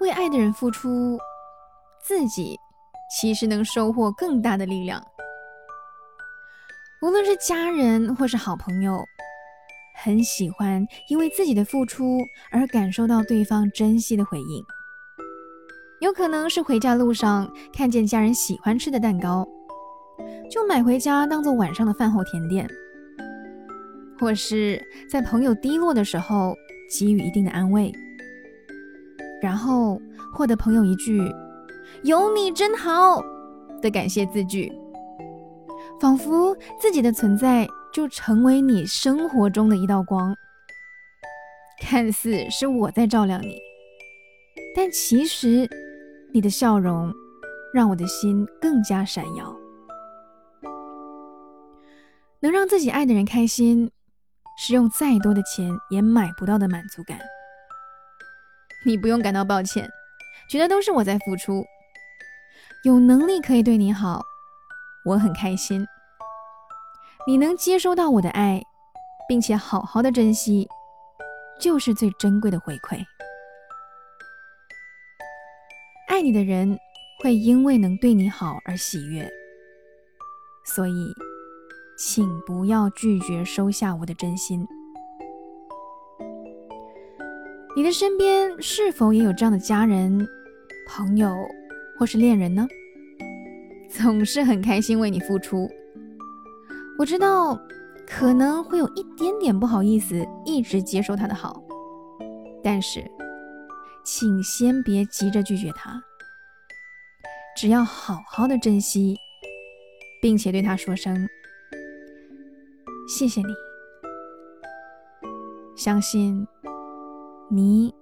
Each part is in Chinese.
为爱的人付出，自己其实能收获更大的力量。无论是家人或是好朋友，很喜欢因为自己的付出而感受到对方珍惜的回应。有可能是回家路上看见家人喜欢吃的蛋糕，就买回家当做晚上的饭后甜点；或是在朋友低落的时候给予一定的安慰，然后获得朋友一句“有你真好”的感谢字句。仿佛自己的存在就成为你生活中的一道光，看似是我在照亮你，但其实你的笑容让我的心更加闪耀。能让自己爱的人开心，是用再多的钱也买不到的满足感。你不用感到抱歉，觉得都是我在付出，有能力可以对你好。我很开心，你能接收到我的爱，并且好好的珍惜，就是最珍贵的回馈。爱你的人会因为能对你好而喜悦，所以，请不要拒绝收下我的真心。你的身边是否也有这样的家人、朋友或是恋人呢？总是很开心为你付出，我知道可能会有一点点不好意思一直接受他的好，但是请先别急着拒绝他，只要好好的珍惜，并且对他说声谢谢你，相信你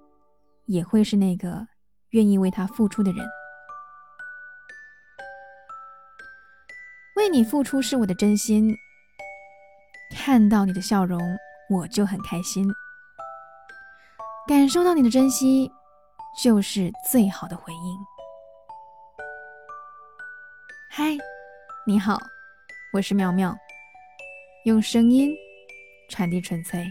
也会是那个愿意为他付出的人。为你付出是我的真心，看到你的笑容我就很开心，感受到你的珍惜就是最好的回应。嗨，你好，我是妙妙，用声音传递纯粹。